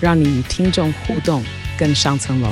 让你与听众互动更上层楼。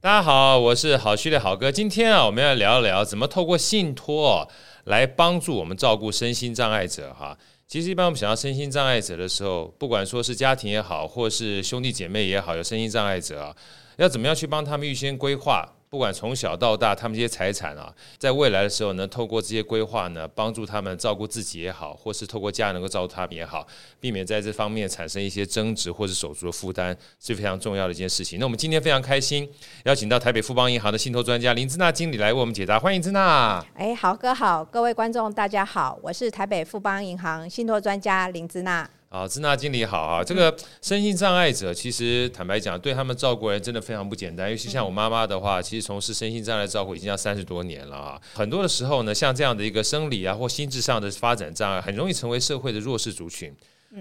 大家好，我是好序列好哥。今天啊，我们要聊一聊怎么透过信托来帮助我们照顾身心障碍者哈。其实，一般我们想到身心障碍者的时候，不管说是家庭也好，或是兄弟姐妹也好，有身心障碍者啊，要怎么样去帮他们预先规划？不管从小到大，他们这些财产啊，在未来的时候呢，透过这些规划呢，帮助他们照顾自己也好，或是透过家人能够照顾他们也好，避免在这方面产生一些争执或是手足的负担，是非常重要的一件事情。那我们今天非常开心，邀请到台北富邦银行的信托专家林姿娜经理来为我们解答，欢迎姿娜。哎，好哥好，各位观众大家好，我是台北富邦银行信托专家林姿娜。好，姿娜经理好啊！这个身心障碍者，其实坦白讲，对他们照顾人真的非常不简单。尤其像我妈妈的话，其实从事身心障碍照顾已经要三十多年了啊。很多的时候呢，像这样的一个生理啊或心智上的发展障碍，很容易成为社会的弱势族群。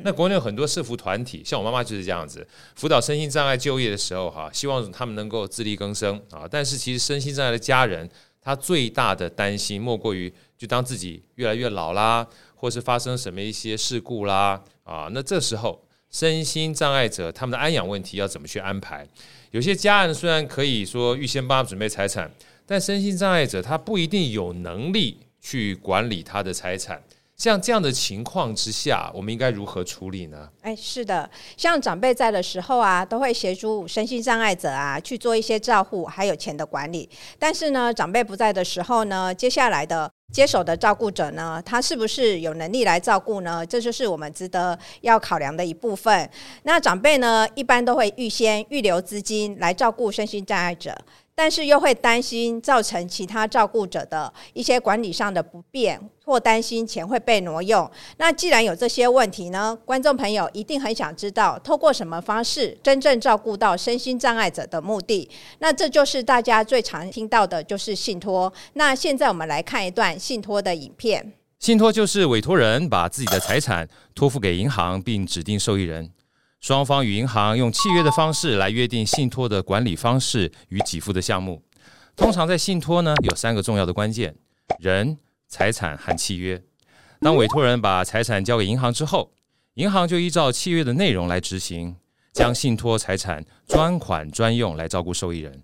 那国内有很多社福团体，像我妈妈就是这样子，辅导身心障碍就业的时候哈，希望他们能够自力更生啊。但是其实身心障碍的家人，他最大的担心莫过于，就当自己越来越老啦，或是发生什么一些事故啦。啊，那这时候身心障碍者他们的安养问题要怎么去安排？有些家人虽然可以说预先帮他准备财产，但身心障碍者他不一定有能力去管理他的财产。像这样的情况之下，我们应该如何处理呢？哎，是的，像长辈在的时候啊，都会协助身心障碍者啊去做一些照护，还有钱的管理。但是呢，长辈不在的时候呢，接下来的接手的照顾者呢，他是不是有能力来照顾呢？这就是我们值得要考量的一部分。那长辈呢，一般都会预先预留资金来照顾身心障碍者。但是又会担心造成其他照顾者的一些管理上的不便，或担心钱会被挪用。那既然有这些问题呢，观众朋友一定很想知道，透过什么方式真正照顾到身心障碍者的目的？那这就是大家最常听到的，就是信托。那现在我们来看一段信托的影片。信托就是委托人把自己的财产托付给银行，并指定受益人。双方与银行用契约的方式来约定信托的管理方式与给付的项目。通常在信托呢，有三个重要的关键：人、财产和契约。当委托人把财产交给银行之后，银行就依照契约的内容来执行，将信托财产专款专用来照顾受益人。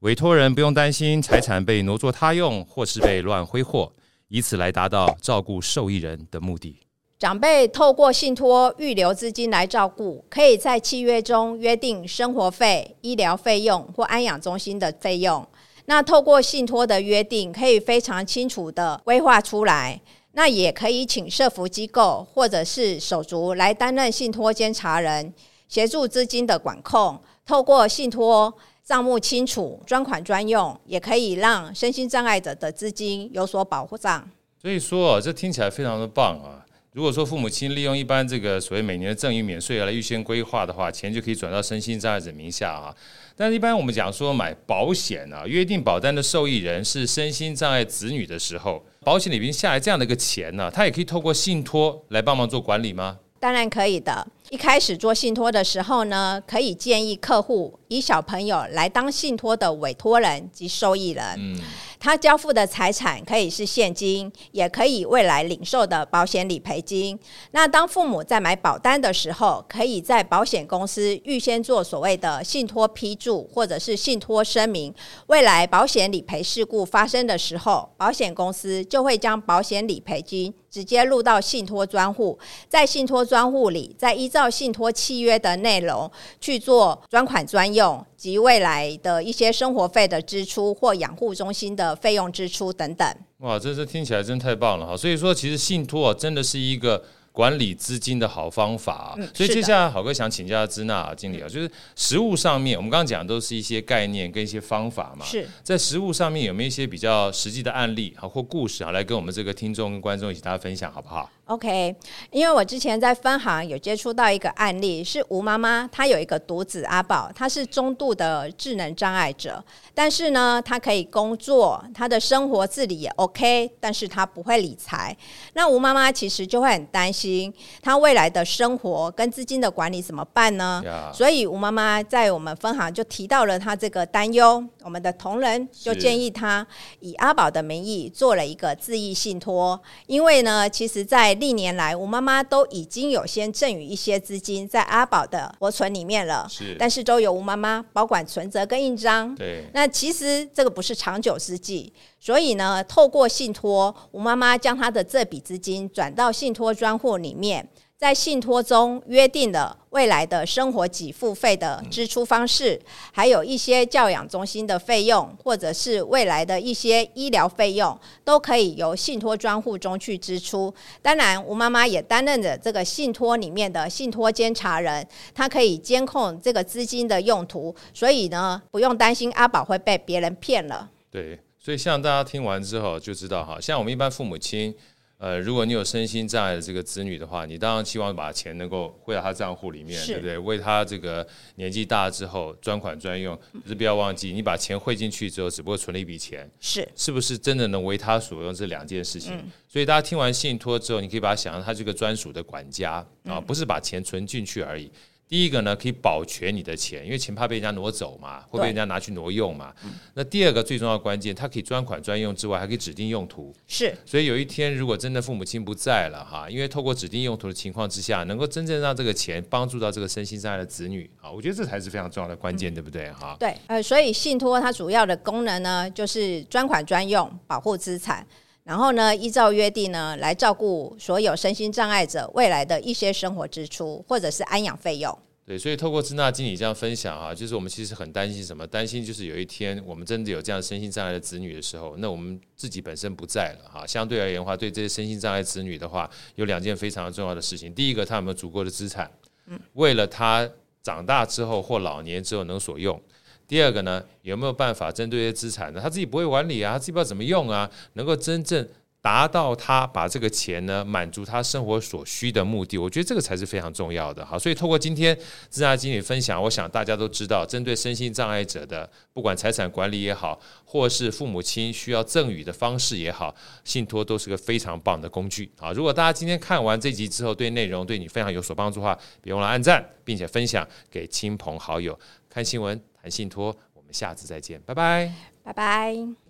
委托人不用担心财产被挪作他用或是被乱挥霍，以此来达到照顾受益人的目的。长辈透过信托预留资金来照顾，可以在契约中约定生活费、医疗费用或安养中心的费用。那透过信托的约定，可以非常清楚地规划出来。那也可以请社福机构或者是手足来担任信托监察人，协助资金的管控。透过信托账目清楚、专款专用，也可以让身心障碍者的资金有所保护障。所以说啊，这听起来非常的棒啊！如果说父母亲利用一般这个所谓每年的赠与免税额来预先规划的话，钱就可以转到身心障碍者名下啊。但是一般我们讲说买保险啊，约定保单的受益人是身心障碍子女的时候，保险里面下来这样的一个钱呢，他也可以透过信托来帮忙做管理吗？当然可以的。一开始做信托的时候呢，可以建议客户以小朋友来当信托的委托人及受益人。嗯。他交付的财产可以是现金，也可以未来领受的保险理赔金。那当父母在买保单的时候，可以在保险公司预先做所谓的信托批注或者是信托声明。未来保险理赔事故发生的时候，保险公司就会将保险理赔金直接入到信托专户，在信托专户里再依照信托契约的内容去做专款专用。及未来的一些生活费的支出或养护中心的费用支出等等。哇，这这听起来真太棒了哈！所以说，其实信托啊真的是一个管理资金的好方法。嗯，所以接下来好哥想请教支娜经理啊，就是实物上面，我们刚刚讲的都是一些概念跟一些方法嘛。是在实物上面有没有一些比较实际的案例啊或故事啊，来跟我们这个听众跟观众一起大家分享好不好？OK，因为我之前在分行有接触到一个案例，是吴妈妈，她有一个独子阿宝，他是中度的智能障碍者，但是呢，他可以工作，他的生活自理也 OK，但是他不会理财。那吴妈妈其实就会很担心他未来的生活跟资金的管理怎么办呢？Yeah. 所以吴妈妈在我们分行就提到了他这个担忧，我们的同仁就建议他以阿宝的名义做了一个自益信托，因为呢，其实在历年来，吴妈妈都已经有先赠予一些资金在阿宝的活存里面了，是，但是都由吴妈妈保管存折跟印章。对，那其实这个不是长久之计，所以呢，透过信托，吴妈妈将她的这笔资金转到信托专户里面。在信托中约定了未来的生活给付费的支出方式，还有一些教养中心的费用，或者是未来的一些医疗费用，都可以由信托专户中去支出。当然，吴妈妈也担任着这个信托里面的信托监察人，她可以监控这个资金的用途，所以呢，不用担心阿宝会被别人骗了。对，所以像大家听完之后就知道哈，像我们一般父母亲。呃，如果你有身心障碍的这个子女的话，你当然希望把钱能够汇到他账户里面，对不对？为他这个年纪大之后专款专用。可是不要忘记，你把钱汇进去之后，只不过存了一笔钱，是是不是真的能为他所用？这两件事情。嗯、所以大家听完信托之后，你可以把它想象他这个专属的管家啊，不是把钱存进去而已。第一个呢，可以保全你的钱，因为钱怕被人家挪走嘛，会被人家拿去挪用嘛。嗯、那第二个最重要的关键，它可以专款专用之外，还可以指定用途。是，所以有一天如果真的父母亲不在了哈，因为透过指定用途的情况之下，能够真正让这个钱帮助到这个身心障碍的子女啊，我觉得这才是非常重要的关键，嗯、对不对哈？对，呃，所以信托它主要的功能呢，就是专款专用，保护资产，然后呢，依照约定呢，来照顾所有身心障碍者未来的一些生活支出或者是安养费用。对，所以透过支那经理这样分享啊，就是我们其实很担心什么？担心就是有一天我们真的有这样身心障碍的子女的时候，那我们自己本身不在了哈。相对而言的话，对这些身心障碍子女的话，有两件非常重要的事情。第一个，他有没有足够的资产，为了他长大之后或老年之后能所用；第二个呢，有没有办法针对这些资产呢？他自己不会管理啊，他自己不知道怎么用啊，能够真正。达到他把这个钱呢，满足他生活所需的目的，我觉得这个才是非常重要的。好，所以透过今天支那经理分享，我想大家都知道，针对身心障碍者的，不管财产管理也好，或是父母亲需要赠与的方式也好，信托都是个非常棒的工具。好，如果大家今天看完这集之后，对内容对你非常有所帮助的话，别忘了按赞，并且分享给亲朋好友。看新闻谈信托，我们下次再见，拜拜，拜拜。